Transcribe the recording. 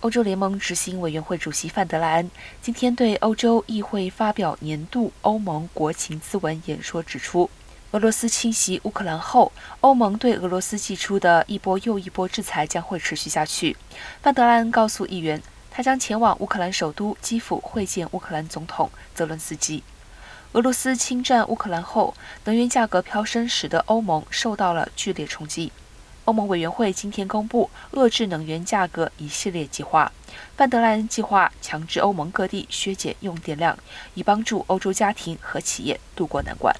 欧洲联盟执行委员会主席范德莱恩今天对欧洲议会发表年度欧盟国情咨文演说，指出，俄罗斯侵袭乌克兰后，欧盟对俄罗斯寄出的一波又一波制裁将会持续下去。范德莱恩告诉议员，他将前往乌克兰首都基辅会见乌克兰总统泽伦斯基。俄罗斯侵占乌克兰后，能源价格飙升，使得欧盟受到了剧烈冲击。欧盟委员会今天公布遏制能源价格一系列计划。范德莱恩计划强制欧盟各地削减用电量，以帮助欧洲家庭和企业渡过难关。